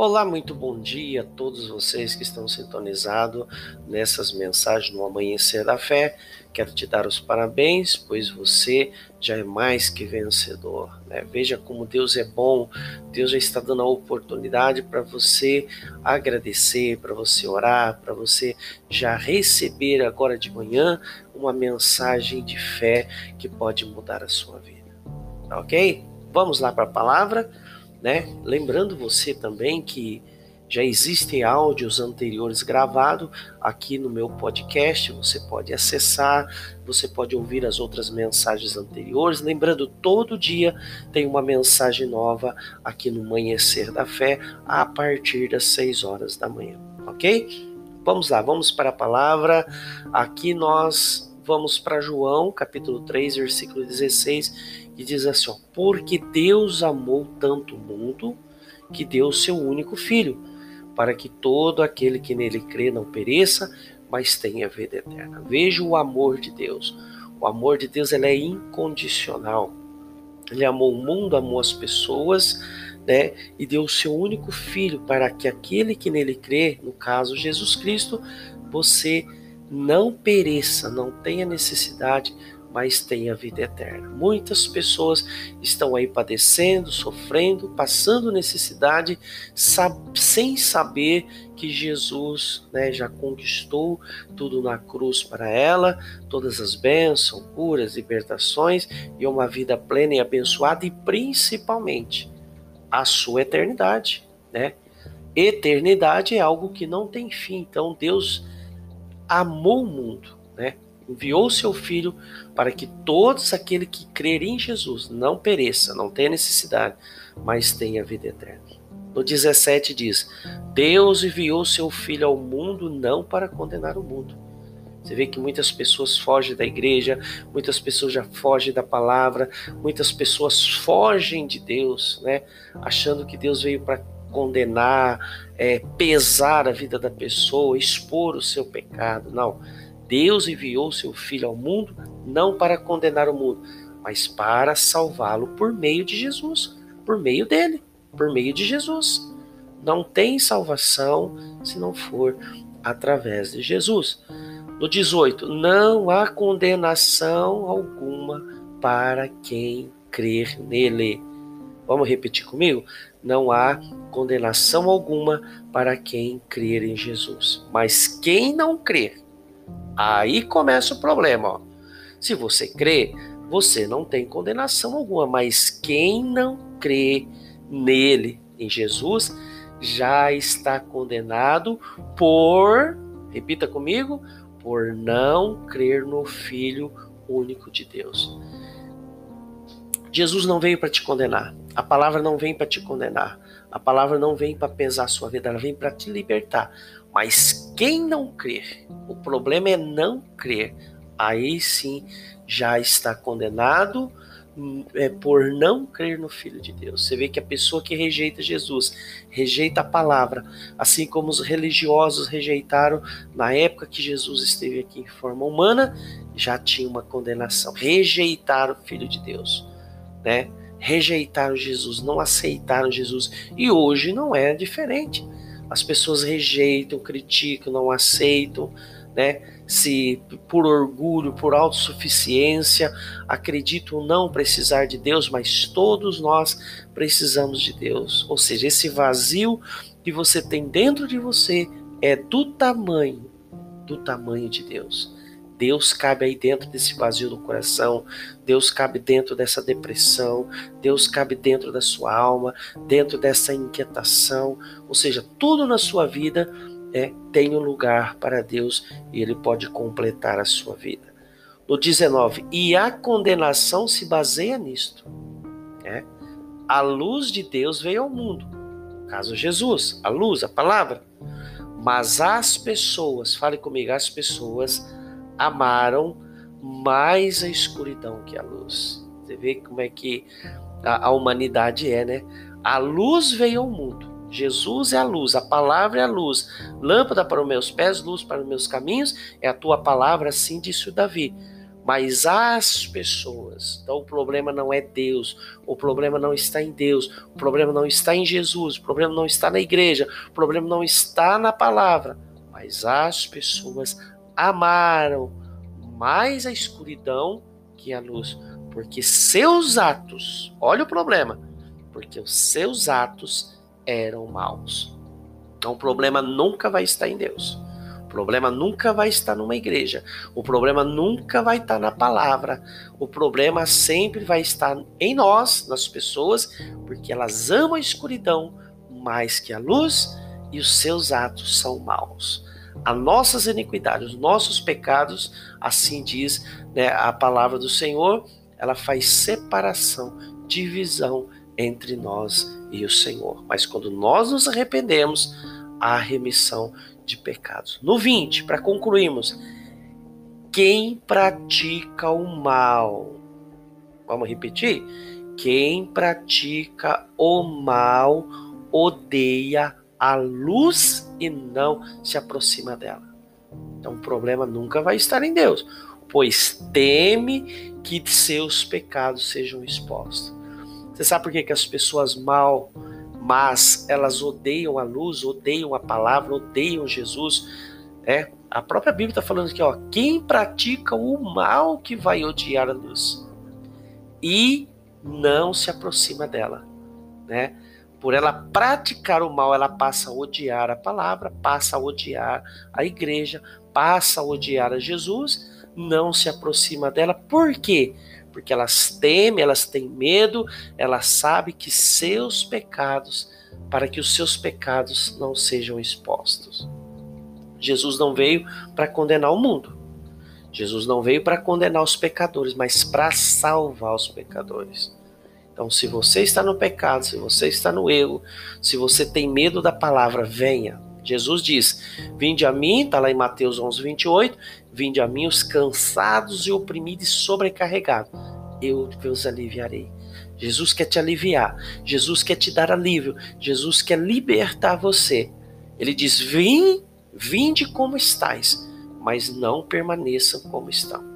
Olá, muito bom dia a todos vocês que estão sintonizados nessas mensagens no Amanhecer da Fé. Quero te dar os parabéns, pois você já é mais que vencedor. Né? Veja como Deus é bom, Deus já está dando a oportunidade para você agradecer, para você orar, para você já receber agora de manhã uma mensagem de fé que pode mudar a sua vida. Ok? Vamos lá para a palavra né? Lembrando você também que já existem áudios anteriores gravados aqui no meu podcast, você pode acessar, você pode ouvir as outras mensagens anteriores. Lembrando, todo dia tem uma mensagem nova aqui no Amanhecer da Fé a partir das 6 horas da manhã, ok? Vamos lá, vamos para a palavra. Aqui nós vamos para João, capítulo 3, versículo 16, e diz assim: ó, Porque Deus amou tanto o mundo que deu o seu único filho, para que todo aquele que nele crê não pereça, mas tenha vida eterna. Veja o amor de Deus. O amor de Deus ele é incondicional. Ele amou o mundo, amou as pessoas, né? E deu o seu único filho para que aquele que nele crê, no caso Jesus Cristo, você não pereça, não tenha necessidade mas tem a vida eterna. Muitas pessoas estão aí padecendo, sofrendo, passando necessidade, sem saber que Jesus né, já conquistou tudo na cruz para ela, todas as bênçãos, curas, libertações e uma vida plena e abençoada e principalmente a sua eternidade, né? Eternidade é algo que não tem fim. Então Deus amou o mundo, né? enviou seu Filho para que todos aqueles que crerem em Jesus não pereça, não tenha necessidade, mas tenha vida eterna. No 17 diz: Deus enviou seu Filho ao mundo não para condenar o mundo. Você vê que muitas pessoas fogem da igreja, muitas pessoas já fogem da palavra, muitas pessoas fogem de Deus, né? Achando que Deus veio para condenar, é, pesar a vida da pessoa, expor o seu pecado. Não. Deus enviou seu Filho ao mundo não para condenar o mundo, mas para salvá-lo por meio de Jesus, por meio dele, por meio de Jesus. Não tem salvação se não for através de Jesus. No 18, não há condenação alguma para quem crer nele. Vamos repetir comigo? Não há condenação alguma para quem crer em Jesus. Mas quem não crer, Aí começa o problema. Ó. Se você crê, você não tem condenação alguma, mas quem não crê nele, em Jesus, já está condenado por, repita comigo, por não crer no Filho único de Deus. Jesus não veio para te condenar. A palavra não vem para te condenar. A palavra não vem para pesar a sua vida, ela vem para te libertar. Mas quem não crer, o problema é não crer, aí sim já está condenado é, por não crer no Filho de Deus. Você vê que a pessoa que rejeita Jesus, rejeita a palavra, assim como os religiosos rejeitaram na época que Jesus esteve aqui em forma humana, já tinha uma condenação. Rejeitaram o Filho de Deus, né? Rejeitaram Jesus, não aceitaram Jesus. E hoje não é diferente. As pessoas rejeitam, criticam, não aceitam, né? Se por orgulho, por autossuficiência, acreditam não precisar de Deus, mas todos nós precisamos de Deus. Ou seja, esse vazio que você tem dentro de você é do tamanho, do tamanho de Deus. Deus cabe aí dentro desse vazio do coração, Deus cabe dentro dessa depressão, Deus cabe dentro da sua alma, dentro dessa inquietação, ou seja, tudo na sua vida é tem um lugar para Deus e ele pode completar a sua vida. No 19, e a condenação se baseia nisto. Né? A luz de Deus veio ao mundo, no caso Jesus, a luz, a palavra. Mas as pessoas, fale comigo, as pessoas amaram mais a escuridão que a luz. Você vê como é que a, a humanidade é, né? A luz veio ao mundo. Jesus é a luz, a palavra é a luz. Lâmpada para os meus pés, luz para os meus caminhos, é a tua palavra, assim disse o Davi. mas as pessoas. Então o problema não é Deus, o problema não está em Deus, o problema não está em Jesus, o problema não está na igreja, o problema não está na palavra, mas as pessoas amaram mais a escuridão que a luz, porque seus atos, olha o problema, porque os seus atos eram maus. Então o problema nunca vai estar em Deus. O problema nunca vai estar numa igreja. O problema nunca vai estar na palavra. O problema sempre vai estar em nós, nas pessoas, porque elas amam a escuridão mais que a luz e os seus atos são maus. As nossas iniquidades, os nossos pecados, assim diz né, a palavra do Senhor, ela faz separação, divisão entre nós e o Senhor. Mas quando nós nos arrependemos, há remissão de pecados. No 20, para concluirmos, quem pratica o mal, vamos repetir? Quem pratica o mal odeia a luz e não se aproxima dela. Então o problema nunca vai estar em Deus, pois teme que seus pecados sejam expostos. Você sabe por que, que as pessoas mal mas elas odeiam a luz, odeiam a palavra, odeiam Jesus. É, a própria Bíblia está falando aqui, ó, quem pratica o mal que vai odiar a luz e não se aproxima dela, né? Por ela praticar o mal, ela passa a odiar a palavra, passa a odiar a igreja, passa a odiar a Jesus, não se aproxima dela. Por quê? porque elas temem, elas têm medo, elas sabem que seus pecados, para que os seus pecados não sejam expostos. Jesus não veio para condenar o mundo. Jesus não veio para condenar os pecadores, mas para salvar os pecadores. Então, se você está no pecado, se você está no erro, se você tem medo da palavra, venha. Jesus diz: Vinde a mim, está lá em Mateus 11, 28. Vinde a mim os cansados e oprimidos e sobrecarregados, eu vos aliviarei. Jesus quer te aliviar, Jesus quer te dar alívio, Jesus quer libertar você. Ele diz: Vim, vinde como estáis, mas não permaneçam como estão.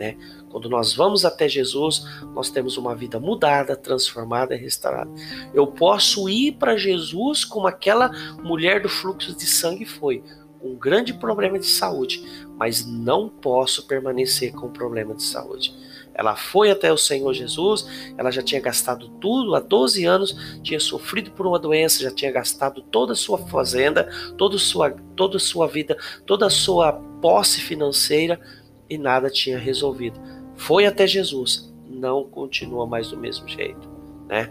Né? Quando nós vamos até Jesus, nós temos uma vida mudada, transformada e restaurada. Eu posso ir para Jesus como aquela mulher do fluxo de sangue foi, um grande problema de saúde, mas não posso permanecer com problema de saúde. Ela foi até o Senhor Jesus, ela já tinha gastado tudo, há 12 anos, tinha sofrido por uma doença, já tinha gastado toda a sua fazenda, toda a sua, toda a sua vida, toda a sua posse financeira e nada tinha resolvido. Foi até Jesus, não continua mais do mesmo jeito, né?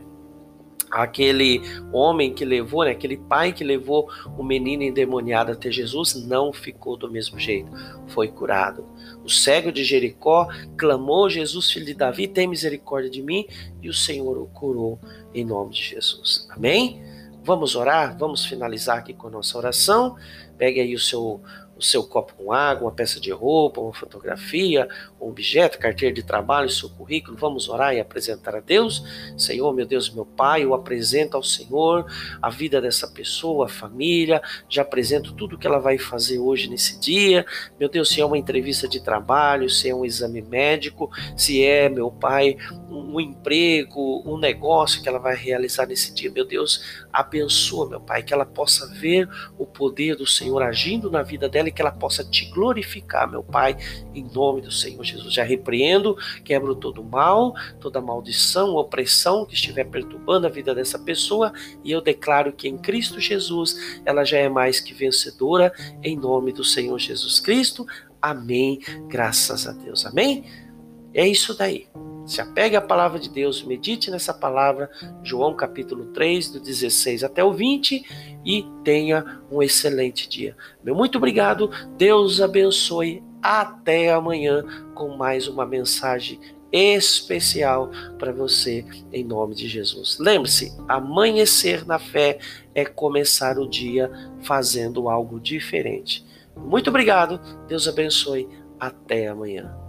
aquele homem que levou, né, aquele pai que levou o menino endemoniado até Jesus, não ficou do mesmo jeito, foi curado. O cego de Jericó clamou: Jesus, filho de Davi, tem misericórdia de mim, e o Senhor o curou em nome de Jesus. Amém? Vamos orar, vamos finalizar aqui com a nossa oração. Pegue aí o seu o seu copo com água, uma peça de roupa, uma fotografia, um objeto, carteira de trabalho, seu currículo. Vamos orar e apresentar a Deus. Senhor, meu Deus, meu Pai, eu apresento ao Senhor a vida dessa pessoa, a família. Já apresento tudo que ela vai fazer hoje nesse dia. Meu Deus, se é uma entrevista de trabalho, se é um exame médico, se é, meu Pai, um emprego, um negócio que ela vai realizar nesse dia. Meu Deus, abençoa, meu Pai, que ela possa ver o poder do Senhor agindo na vida dela que ela possa te glorificar, meu Pai, em nome do Senhor Jesus. Já repreendo, quebro todo mal, toda maldição, opressão que estiver perturbando a vida dessa pessoa e eu declaro que em Cristo Jesus ela já é mais que vencedora, em nome do Senhor Jesus Cristo. Amém. Graças a Deus. Amém. É isso daí. Se apegue à palavra de Deus, medite nessa palavra, João capítulo 3, do 16 até o 20, e tenha um excelente dia. Meu muito obrigado, Deus abençoe. Até amanhã com mais uma mensagem especial para você, em nome de Jesus. Lembre-se: amanhecer na fé é começar o dia fazendo algo diferente. Muito obrigado, Deus abençoe. Até amanhã.